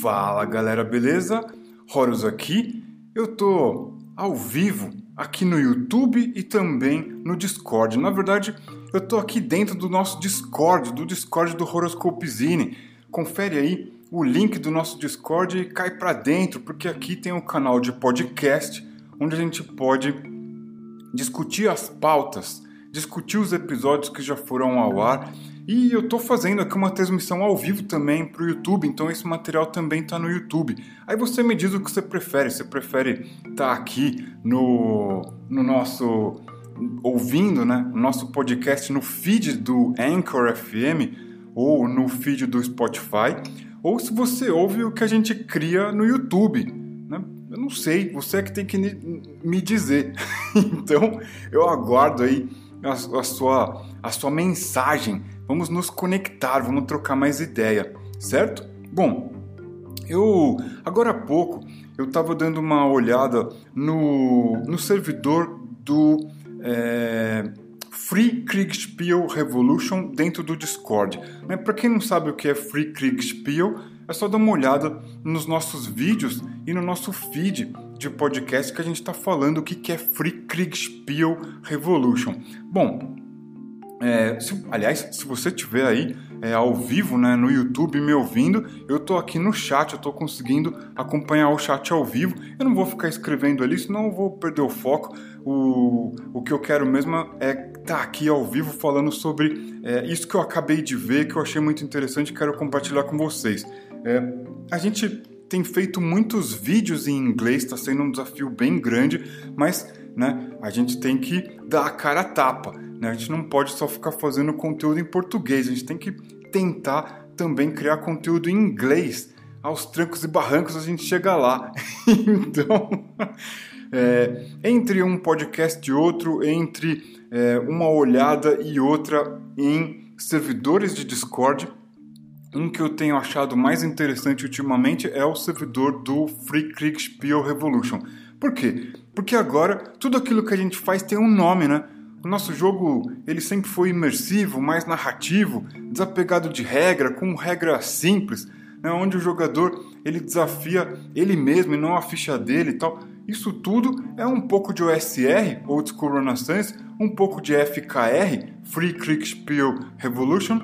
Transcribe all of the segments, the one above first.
Fala galera, beleza? Horus aqui. Eu tô ao vivo aqui no YouTube e também no Discord. Na verdade, eu tô aqui dentro do nosso Discord, do Discord do Horoscopezine. Confere aí o link do nosso Discord e cai para dentro, porque aqui tem um canal de podcast onde a gente pode discutir as pautas, discutir os episódios que já foram ao ar e eu estou fazendo aqui uma transmissão ao vivo também para o YouTube, então esse material também está no YouTube. Aí você me diz o que você prefere. Você prefere estar tá aqui no, no nosso. ouvindo né, o nosso podcast no feed do Anchor FM ou no feed do Spotify, ou se você ouve o que a gente cria no YouTube. Né? Eu não sei, você é que tem que me dizer. então eu aguardo aí a, a, sua, a sua mensagem Vamos nos conectar, vamos trocar mais ideia, certo? Bom, eu agora há pouco eu estava dando uma olhada no, no servidor do é, Free Kriegspiel Revolution dentro do Discord. Né? Para quem não sabe o que é Free Kriegspiel, é só dar uma olhada nos nossos vídeos e no nosso feed de podcast que a gente está falando o que é Free Kriegspiel Revolution. Bom, é, se, aliás, se você estiver aí é, ao vivo né, no YouTube me ouvindo, eu estou aqui no chat, eu estou conseguindo acompanhar o chat ao vivo. Eu não vou ficar escrevendo ali, senão eu vou perder o foco. O, o que eu quero mesmo é estar tá aqui ao vivo falando sobre é, isso que eu acabei de ver, que eu achei muito interessante e quero compartilhar com vocês. É, a gente tem feito muitos vídeos em inglês, está sendo um desafio bem grande, mas né, a gente tem que dar a cara a tapa. Né? A gente não pode só ficar fazendo conteúdo em português, a gente tem que tentar também criar conteúdo em inglês. Aos trancos e barrancos a gente chega lá. então, é, entre um podcast e outro, entre é, uma olhada e outra em servidores de Discord, um que eu tenho achado mais interessante ultimamente é o servidor do Free Kriegspiel Revolution. Por quê? Porque agora tudo aquilo que a gente faz tem um nome, né? O nosso jogo ele sempre foi imersivo, mais narrativo, desapegado de regra, com regra simples, né, onde o jogador ele desafia ele mesmo e não a ficha dele e tal. Isso tudo é um pouco de OSR, Old School Renaissance, um pouco de FKR, Free Kriegspiel Revolution,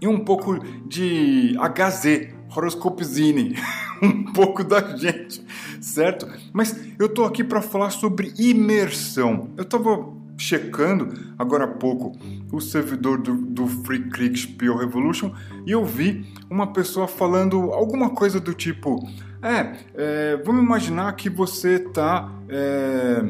e um pouco de HZ, Horoscopezine, um pouco da gente, certo? Mas eu tô aqui para falar sobre imersão. Eu tava checando agora há pouco o servidor do, do Free Kriegspiel Revolution e eu vi uma pessoa falando alguma coisa do tipo: É, é vamos imaginar que você está é,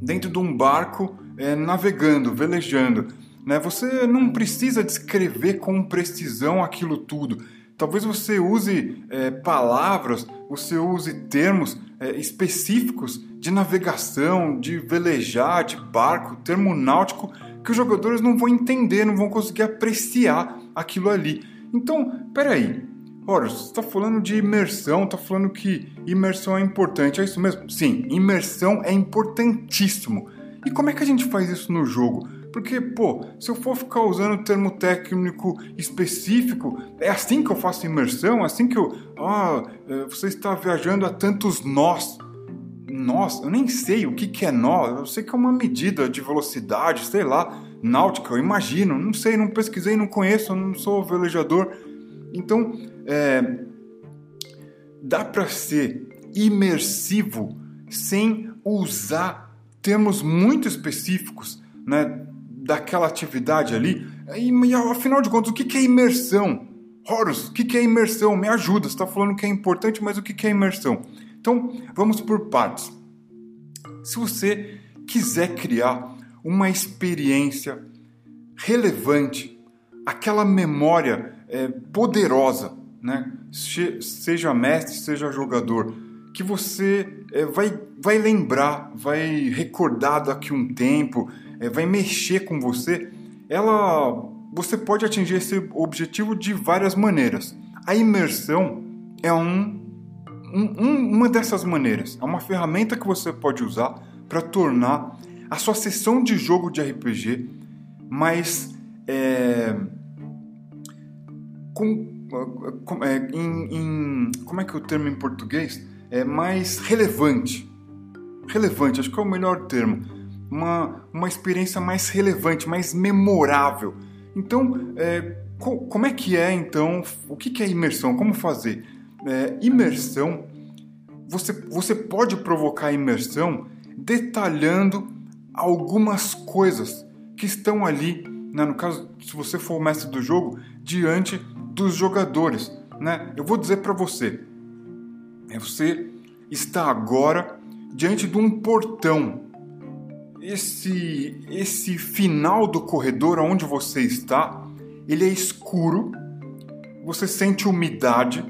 dentro de um barco é, navegando, velejando. Né? Você não precisa descrever com precisão aquilo tudo. Talvez você use é, palavras, você use termos é, específicos de navegação, de velejar, de barco, termo náutico, que os jogadores não vão entender, não vão conseguir apreciar aquilo ali. Então, peraí, Ora, você está falando de imersão, está falando que imersão é importante, é isso mesmo? Sim, imersão é importantíssimo. E como é que a gente faz isso no jogo? Porque, pô, se eu for ficar usando termo técnico específico, é assim que eu faço imersão? É assim que eu. Ah, é, você está viajando a tantos nós. Nós? Eu nem sei o que, que é nó. Eu sei que é uma medida de velocidade, sei lá, náutica, eu imagino. Não sei, não pesquisei, não conheço, não sou velejador. Então, é, dá para ser imersivo sem usar termos muito específicos, né? Daquela atividade ali. E, e afinal de contas, o que, que é imersão? Horus, o que, que é imersão? Me ajuda, você está falando que é importante, mas o que, que é imersão? Então, vamos por partes. Se você quiser criar uma experiência relevante, aquela memória é, poderosa, né? seja mestre, seja jogador, que você é, vai, vai lembrar, vai recordar daqui um tempo, é, vai mexer com você, ela você pode atingir esse objetivo de várias maneiras. A imersão é um, um, uma dessas maneiras. É uma ferramenta que você pode usar para tornar a sua sessão de jogo de RPG mais é, com é, em, em, como é que é o termo em português? É mais relevante. Relevante, acho que é o melhor termo. Uma, uma experiência mais relevante, mais memorável. Então, é, co como é que é então? O que, que é imersão? Como fazer? É, imersão, você, você pode provocar imersão detalhando algumas coisas que estão ali, né? no caso, se você for o mestre do jogo, diante dos jogadores. Né? Eu vou dizer para você, é, você está agora diante de um portão. Esse, esse final do corredor onde você está, ele é escuro, você sente umidade,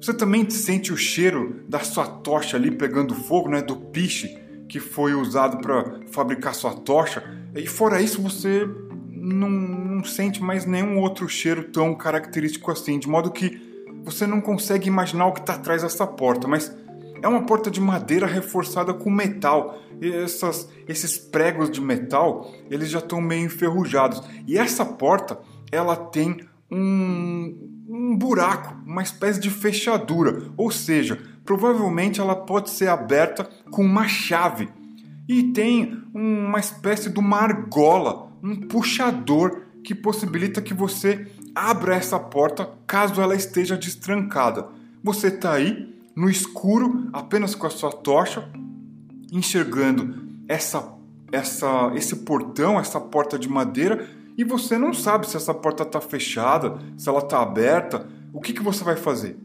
você também sente o cheiro da sua tocha ali pegando fogo, né, do piche que foi usado para fabricar sua tocha. E fora isso, você não, não sente mais nenhum outro cheiro tão característico assim, de modo que você não consegue imaginar o que está atrás dessa porta, mas é uma porta de madeira reforçada com metal. E essas, esses pregos de metal, eles já estão meio enferrujados. E essa porta, ela tem um, um buraco, uma espécie de fechadura, ou seja, provavelmente ela pode ser aberta com uma chave. E tem uma espécie de uma argola, um puxador que possibilita que você abra essa porta caso ela esteja destrancada. Você está aí no escuro, apenas com a sua tocha, enxergando essa, essa, esse portão, essa porta de madeira, e você não sabe se essa porta está fechada, se ela está aberta. O que, que você vai fazer?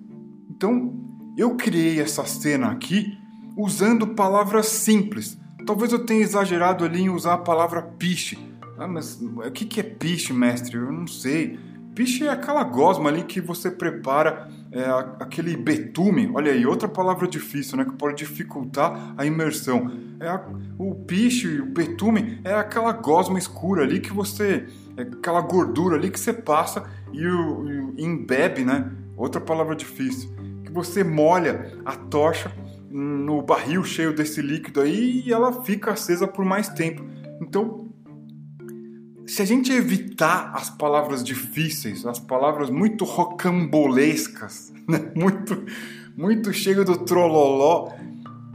Então, eu criei essa cena aqui usando palavras simples. Talvez eu tenha exagerado ali em usar a palavra piche. Ah, mas o que é piche, mestre? Eu não sei. Piche é aquela gosma ali que você prepara é, aquele betume. Olha aí, outra palavra difícil, né? Que pode dificultar a imersão. É a, o piche, o betume, é aquela gosma escura ali que você. É aquela gordura ali que você passa e, o, e embebe, né? Outra palavra difícil. Que você molha a tocha no barril cheio desse líquido aí e ela fica acesa por mais tempo. Então, se a gente evitar as palavras difíceis, as palavras muito rocambolescas, né? muito, muito cheio do trololó,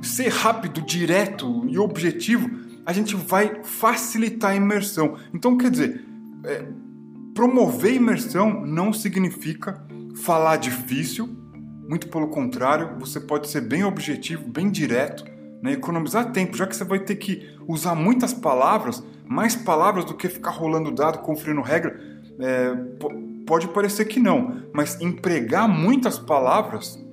ser rápido, direto e objetivo, a gente vai facilitar a imersão. Então, quer dizer, é, promover imersão não significa falar difícil, muito pelo contrário, você pode ser bem objetivo, bem direto, né? economizar tempo, já que você vai ter que usar muitas palavras mais palavras do que ficar rolando dado, conferindo regra, é, pode parecer que não, mas empregar muitas palavras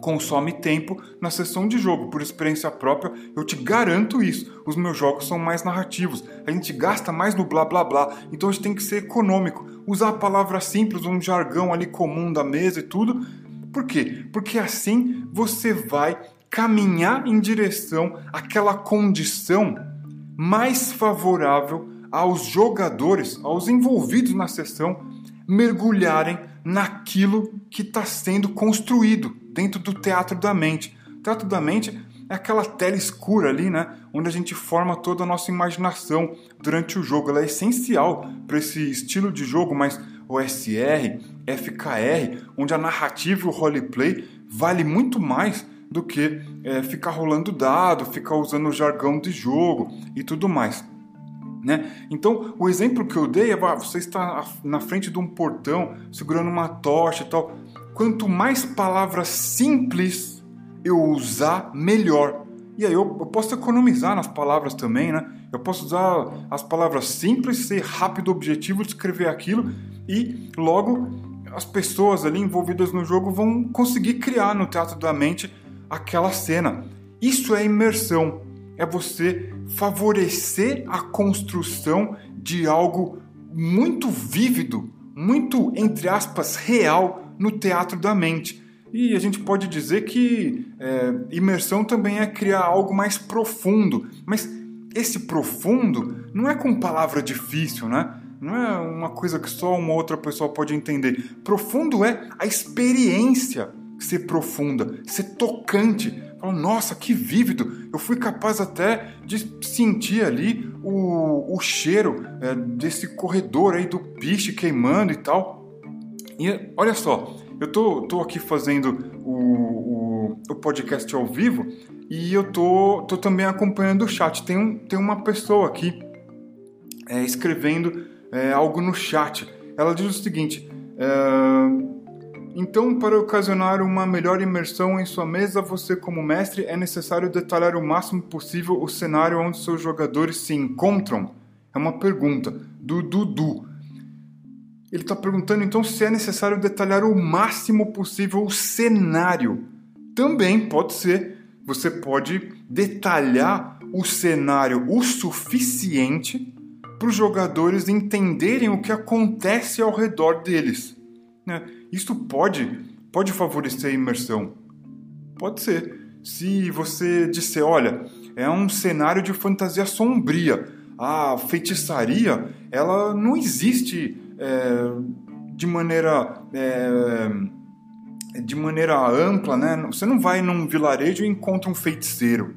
consome tempo na sessão de jogo. Por experiência própria, eu te garanto isso. Os meus jogos são mais narrativos. A gente gasta mais no blá blá blá. Então a gente tem que ser econômico. Usar palavras simples, um jargão ali comum da mesa e tudo. Por quê? Porque assim você vai caminhar em direção àquela condição mais favorável aos jogadores, aos envolvidos na sessão, mergulharem naquilo que está sendo construído dentro do teatro da mente. O teatro da mente é aquela tela escura ali, né? Onde a gente forma toda a nossa imaginação durante o jogo. Ela é essencial para esse estilo de jogo mais OSR, FKR, onde a narrativa e o roleplay vale muito mais do que é, ficar rolando dado, ficar usando o jargão de jogo e tudo mais. Né? Então, o exemplo que eu dei é: você está na frente de um portão, segurando uma tocha e tal. Quanto mais palavras simples eu usar, melhor. E aí eu, eu, posso economizar nas palavras também, né? Eu posso usar as palavras simples, ser rápido, objetivo, descrever aquilo e logo as pessoas ali envolvidas no jogo vão conseguir criar no teatro da mente aquela cena. Isso é imersão, é você favorecer a construção de algo muito vívido, muito, entre aspas, real no teatro da mente. E a gente pode dizer que é, imersão também é criar algo mais profundo, mas esse profundo não é com palavra difícil, né? Não é uma coisa que só uma outra pessoa pode entender. Profundo é a experiência ser profunda, ser tocante. Fala, nossa, que vívido! Eu fui capaz até de sentir ali o, o cheiro é, desse corredor aí do piche queimando e tal. E olha só, eu tô, tô aqui fazendo o, o, o podcast ao vivo e eu tô, tô também acompanhando o chat. Tem, um, tem uma pessoa aqui é, escrevendo é, algo no chat. Ela diz o seguinte: é, então, para ocasionar uma melhor imersão em sua mesa, você, como mestre, é necessário detalhar o máximo possível o cenário onde seus jogadores se encontram? É uma pergunta do Dudu. Ele está perguntando então se é necessário detalhar o máximo possível o cenário. Também pode ser. Você pode detalhar o cenário o suficiente para os jogadores entenderem o que acontece ao redor deles. Né? Isso pode, pode favorecer a imersão. Pode ser. Se você disser, olha, é um cenário de fantasia sombria, a feitiçaria, ela não existe é, de maneira é, de maneira ampla, né? Você não vai num vilarejo e encontra um feiticeiro.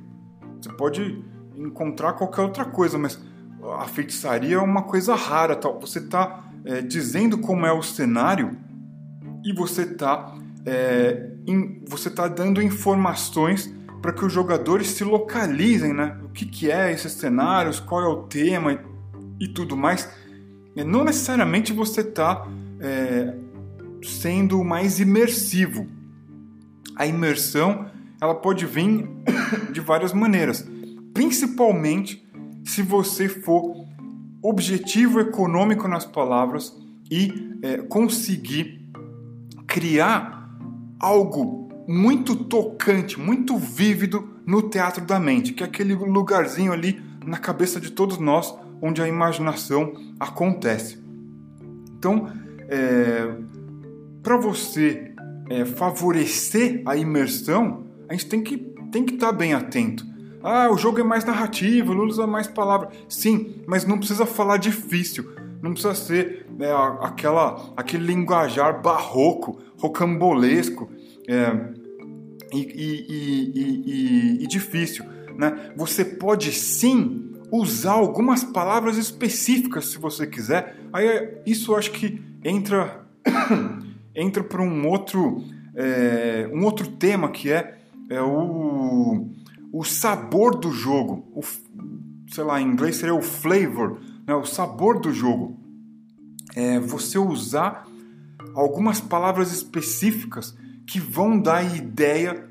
Você pode encontrar qualquer outra coisa, mas a feitiçaria é uma coisa rara. Tal. Você está é, dizendo como é o cenário e você está é, você tá dando informações para que os jogadores se localizem, né? O que, que é esses cenários, qual é o tema e, e tudo mais. E não necessariamente você está é, sendo mais imersivo. A imersão ela pode vir de várias maneiras, principalmente se você for objetivo econômico nas palavras e é, conseguir criar algo muito tocante, muito vívido no teatro da mente, que é aquele lugarzinho ali na cabeça de todos nós onde a imaginação acontece. Então, é, para você é, favorecer a imersão, a gente tem que tem que estar tá bem atento. Ah, o jogo é mais narrativo, ele usa mais palavras. Sim, mas não precisa falar difícil. Não precisa ser né, aquela, aquele linguajar barroco, rocambolesco é, e, e, e, e, difícil. Né? Você pode sim usar algumas palavras específicas se você quiser. Aí isso acho que entra entra para um outro é, um outro tema que é, é o, o sabor do jogo. O, sei lá, em inglês seria o flavor né, o sabor do jogo. É você usar algumas palavras específicas que vão dar ideia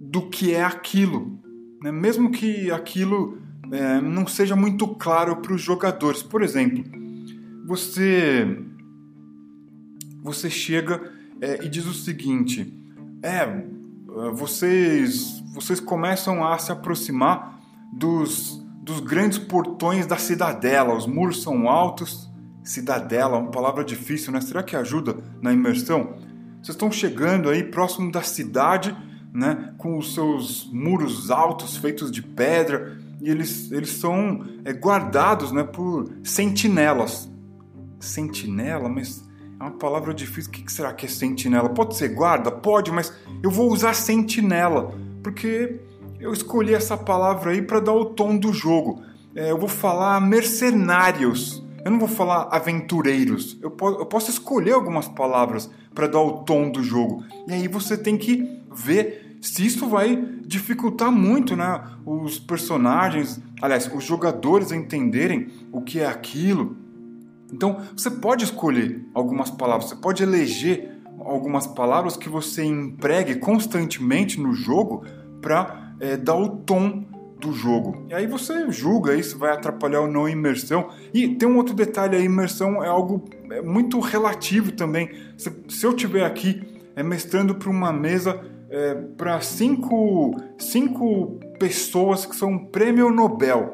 do que é aquilo. Né? Mesmo que aquilo é, não seja muito claro para os jogadores. Por exemplo, você, você chega é, e diz o seguinte: é, vocês, vocês começam a se aproximar dos dos grandes portões da cidadela. Os muros são altos. Cidadela, uma palavra difícil, né? Será que ajuda na imersão? Vocês estão chegando aí próximo da cidade, né? Com os seus muros altos feitos de pedra e eles, eles são é, guardados, né? Por sentinelas. Sentinela, mas é uma palavra difícil. O que será que é sentinela? Pode ser guarda? Pode, mas eu vou usar sentinela porque eu escolhi essa palavra aí para dar o tom do jogo. É, eu vou falar mercenários. Eu não vou falar aventureiros. Eu, po eu posso escolher algumas palavras para dar o tom do jogo. E aí você tem que ver se isso vai dificultar muito, né? Os personagens, aliás, os jogadores entenderem o que é aquilo. Então, você pode escolher algumas palavras, você pode eleger algumas palavras que você empregue constantemente no jogo para é, dar o tom do jogo. E aí você julga isso vai atrapalhar ou não a imersão. E tem um outro detalhe, a imersão é algo é muito relativo também. Se, se eu tiver aqui é, mestrando para uma mesa é, para cinco, cinco pessoas que são prêmio Nobel,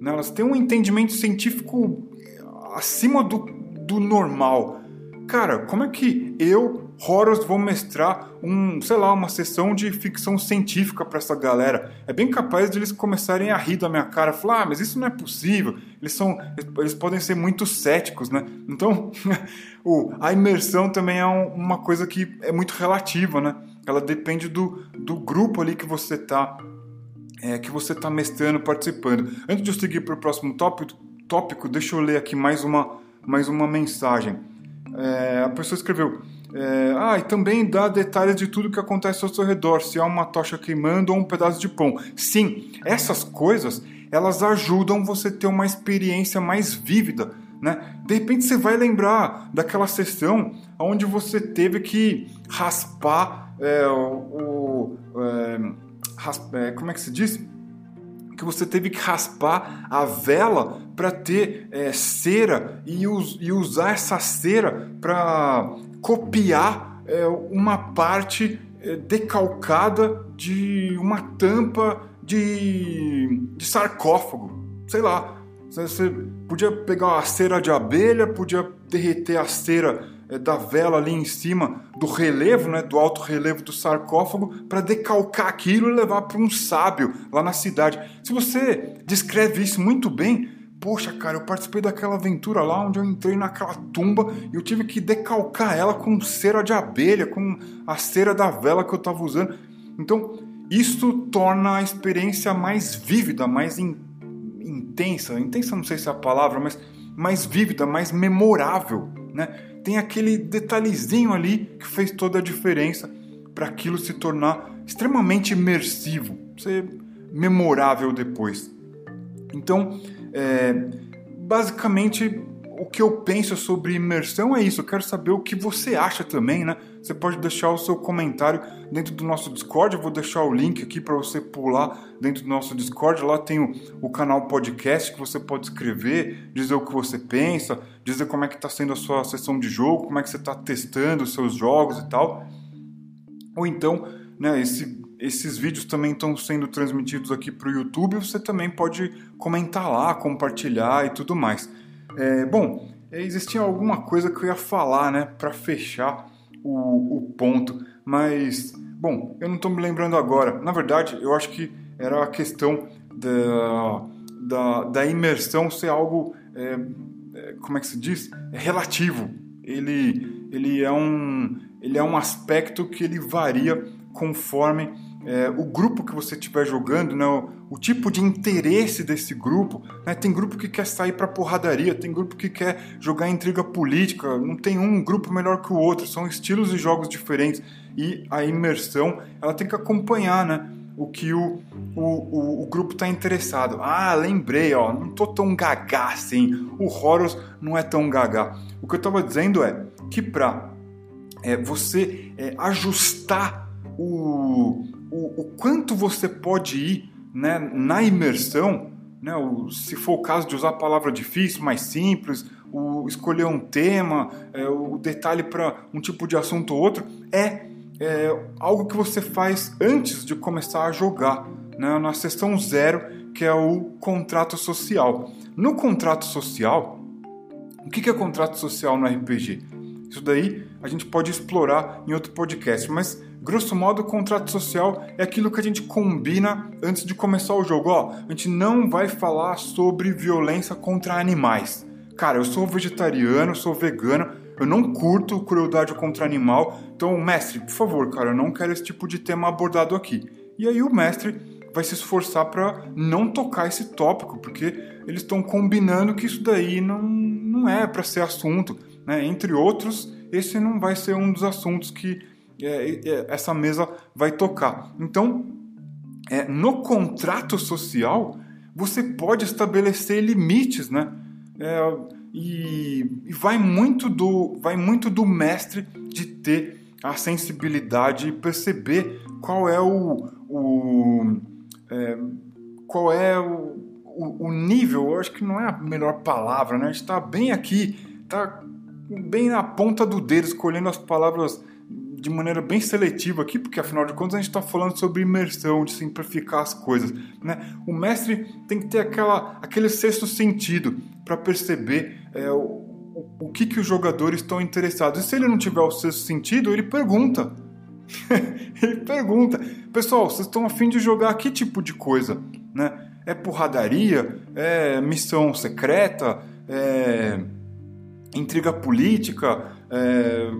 né? elas têm um entendimento científico acima do, do normal. Cara, como é que eu Horrors vão mestrar um, sei lá, uma sessão de ficção científica para essa galera. É bem capaz de eles começarem a rir da minha cara, falar, ah, mas isso não é possível. Eles são, eles podem ser muito céticos, né? Então, o, a imersão também é um, uma coisa que é muito relativa, né? Ela depende do, do grupo ali que você tá é, que você tá mestrando, participando. Antes de eu seguir para o próximo tópico, tópico, deixa eu ler aqui mais uma mais uma mensagem. É, a pessoa escreveu É, ah, e também dá detalhes de tudo que acontece ao seu redor, se há uma tocha queimando ou um pedaço de pão. Sim, essas coisas elas ajudam você ter uma experiência mais vívida. Né? De repente você vai lembrar daquela sessão onde você teve que raspar é, o. É, é, como é que se diz? que você teve que raspar a vela para ter é, cera e, us, e, usar essa cera para copiar é, uma parte é, decalcada de uma tampa de, de sarcófago. Sei lá. Você podia pegar uma cera de abelha, podia derreter a cera é, da vela ali em cima do relevo, né, do alto relevo do sarcófago, para decalcar aquilo e levar para um sábio lá na cidade. Se você descreve isso muito bem, poxa, cara, eu participei daquela aventura lá onde eu entrei naquela tumba e eu tive que decalcar ela com cera de abelha, com a cera da vela que eu estava usando. Então, isso torna a experiência mais vívida, mais in, intensa. Intensa não sei se é a palavra, mas mais vívida, mais memorável, né? Tem aquele detalhezinho ali que fez toda a diferença para aquilo se tornar extremamente imersivo, ser memorável depois. Então, é, basicamente o que eu penso sobre imersão é isso. Eu quero saber o que você acha também, né? Você pode deixar o seu comentário dentro do nosso Discord. Eu vou deixar o link aqui para você pular dentro do nosso Discord. Lá tem o, o, canal podcast que você pode escrever, dizer o que você pensa, dizer como é que está sendo a sua sessão de jogo, como é que você está testando os seus jogos e tal. Ou então, né, esse, esses vídeos também estão sendo transmitidos aqui para o YouTube. Você também pode comentar lá, compartilhar e tudo mais. É, bom, existia alguma coisa que eu ia falar, né, para fechar o, o, ponto, mas, bom, eu não estou me lembrando agora. Na verdade, eu acho que era a questão da, da, da imersão ser algo, é, é como é que se diz? É relativo. Ele, ele, é um, ele é um aspecto que ele varia conforme é, o grupo que você estiver jogando, né, o, o, tipo de interesse desse grupo. Né, tem grupo que quer sair para porradaria, tem grupo que quer jogar intriga política, não tem um grupo melhor que o outro, são estilos de jogos diferentes. E a imersão ela tem que acompanhar né, o que o, o, o, o grupo está interessado. Ah, lembrei, ó, não tô tão gagá assim, o Horus não é tão gagá. O que eu estava dizendo é que para é, você é, ajustar o, o, o quanto você pode ir né, na imersão, né, o, se for o caso de usar a palavra difícil, mais simples, o, escolher um tema, é, o detalhe para um tipo de assunto ou outro, é, é, algo que você faz antes de começar a jogar, né, na sessão zero, que é o contrato social. No contrato social, o que é contrato social no RPG? Isso daí a gente pode explorar em outro podcast, mas Grosso modo, o contrato social é aquilo que a gente combina antes de começar o jogo. Ó, a gente não vai falar sobre violência contra animais. Cara, eu sou vegetariano, sou vegano, eu não curto crueldade contra animal. Então, mestre, por favor, cara, eu não quero esse tipo de tema abordado aqui. E aí o mestre vai se esforçar para não tocar esse tópico, porque eles estão combinando que isso daí não, não é para ser assunto. Né? Entre outros, esse não vai ser um dos assuntos que essa mesa vai tocar. Então, é, no contrato social, você pode estabelecer limites, né? É, e, vai muito do vai muito do mestre de ter a sensibilidade e perceber qual é o, o é, qual é o, o, o, nível. Eu acho que não é a melhor palavra, né? Está bem aqui, está bem na ponta do dedo, escolhendo as palavras de maneira bem seletiva aqui, porque afinal de contas a gente está falando sobre imersão, de simplificar as coisas. Né? O mestre tem que ter aquela, aquele sexto sentido para perceber é, o, o que, que os jogadores estão interessados. E se ele não tiver o sexto sentido, ele pergunta. ele pergunta: Pessoal, vocês estão afim de jogar que tipo de coisa? Né? É porradaria? É missão secreta? É intriga política? É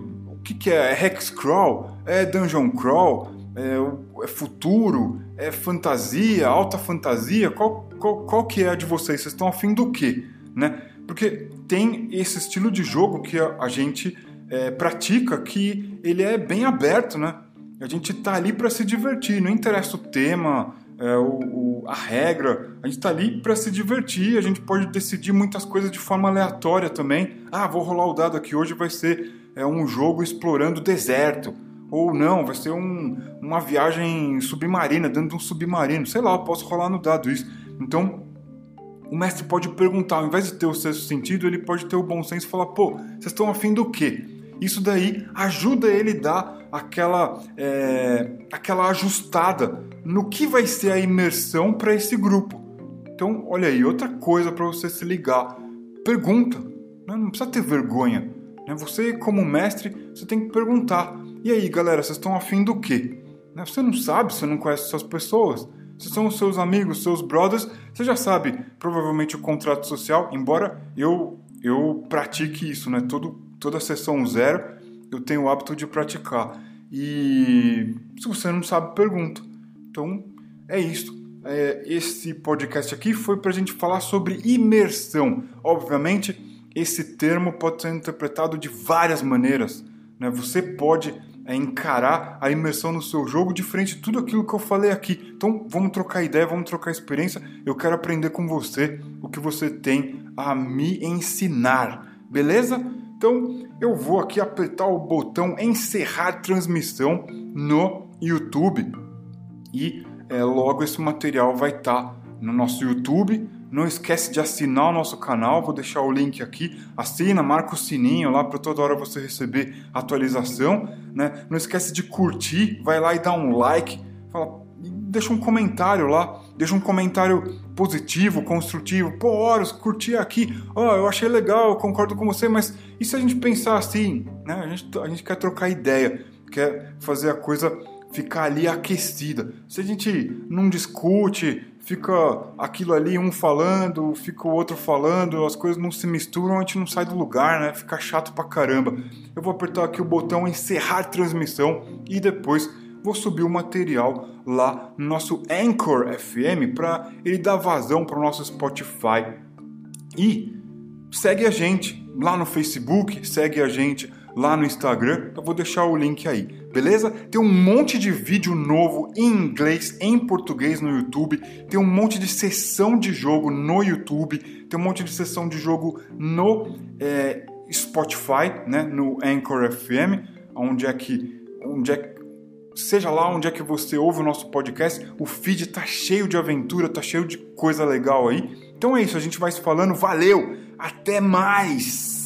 que, que é? É hex crawl? É dungeon crawl? É, é futuro? É fantasia? Alta fantasia? Qual, qual, qual que é a de vocês? Vocês estão afim do quê? Né? Porque tem esse estilo de jogo que a, a gente é, pratica que ele é bem aberto, né? A gente tá ali para se divertir, não interessa o tema, é, o, o, a regra, a gente tá ali para se divertir, a gente pode decidir muitas coisas de forma aleatória também. Ah, vou rolar o dado aqui hoje, vai ser é, um jogo explorando o deserto. Ou não, vai ser um, uma viagem submarina, dentro de um submarino. Sei lá, posso rolar no dado isso. Então, o mestre pode perguntar, ao invés de ter o sexto sentido, ele pode ter o bom senso e falar: pô, vocês estão afim do quê? Isso daí ajuda ele a dar aquela, é, aquela ajustada no que vai ser a imersão para esse grupo. Então, olha aí, outra coisa para você se ligar: pergunta, né? não precisa ter vergonha. Né? Você, como mestre, você tem que perguntar. E aí, galera, vocês estão afim do quê? Né? Você não sabe, você não conhece essas pessoas. Se são os seus amigos, seus brothers, você já sabe provavelmente o contrato social, embora eu eu pratique isso, né? Todo, toda sessão zero eu tenho o hábito de praticar. E se você não sabe, pergunta. Então é isso. É, esse podcast aqui foi para a gente falar sobre imersão. Obviamente, esse termo pode ser interpretado de várias maneiras. Né? Você pode é, encarar a imersão no seu jogo de frente a tudo aquilo que eu falei aqui. Então vamos trocar ideia, vamos trocar experiência. Eu quero aprender com você o que você tem a me ensinar, beleza? Então eu vou aqui apertar o botão encerrar transmissão no YouTube e é, logo esse material vai estar tá no nosso YouTube não esquece de assinar o nosso canal, vou deixar o link aqui. Assina, marca o sininho lá para toda hora você receber atualização. Né? Não esquece de curtir, vai lá e dá um like. Fala, deixa um comentário lá, deixa um comentário positivo, construtivo. Pô, Horus, curti aqui. Ó, oh, eu achei legal, eu concordo com você, mas e se a gente pensar assim? Né? A, gente, a gente quer trocar ideia, quer fazer a coisa ficar ali aquecida. Se a gente não discute, fica aquilo ali, um falando, fica o outro falando, as coisas não se misturam, a gente não sai do lugar, né? Fica chato pra caramba. Eu vou apertar aqui o botão encerrar transmissão e depois vou subir o material lá no nosso Anchor FM para ele dar vazão para o nosso Spotify. E segue a gente lá no Facebook, segue a gente lá no Instagram. Eu vou deixar o link aí, beleza? Tem um monte de vídeo novo em inglês, em português no YouTube. Tem um monte de sessão de jogo no YouTube. Tem um monte de sessão de jogo no é, Spotify, né? No Anchor FM, onde é que, onde é seja lá onde é que você ouve o nosso podcast, o feed tá cheio de aventura, tá cheio de coisa legal aí. Então é isso, a gente vai se falando. Valeu, até mais.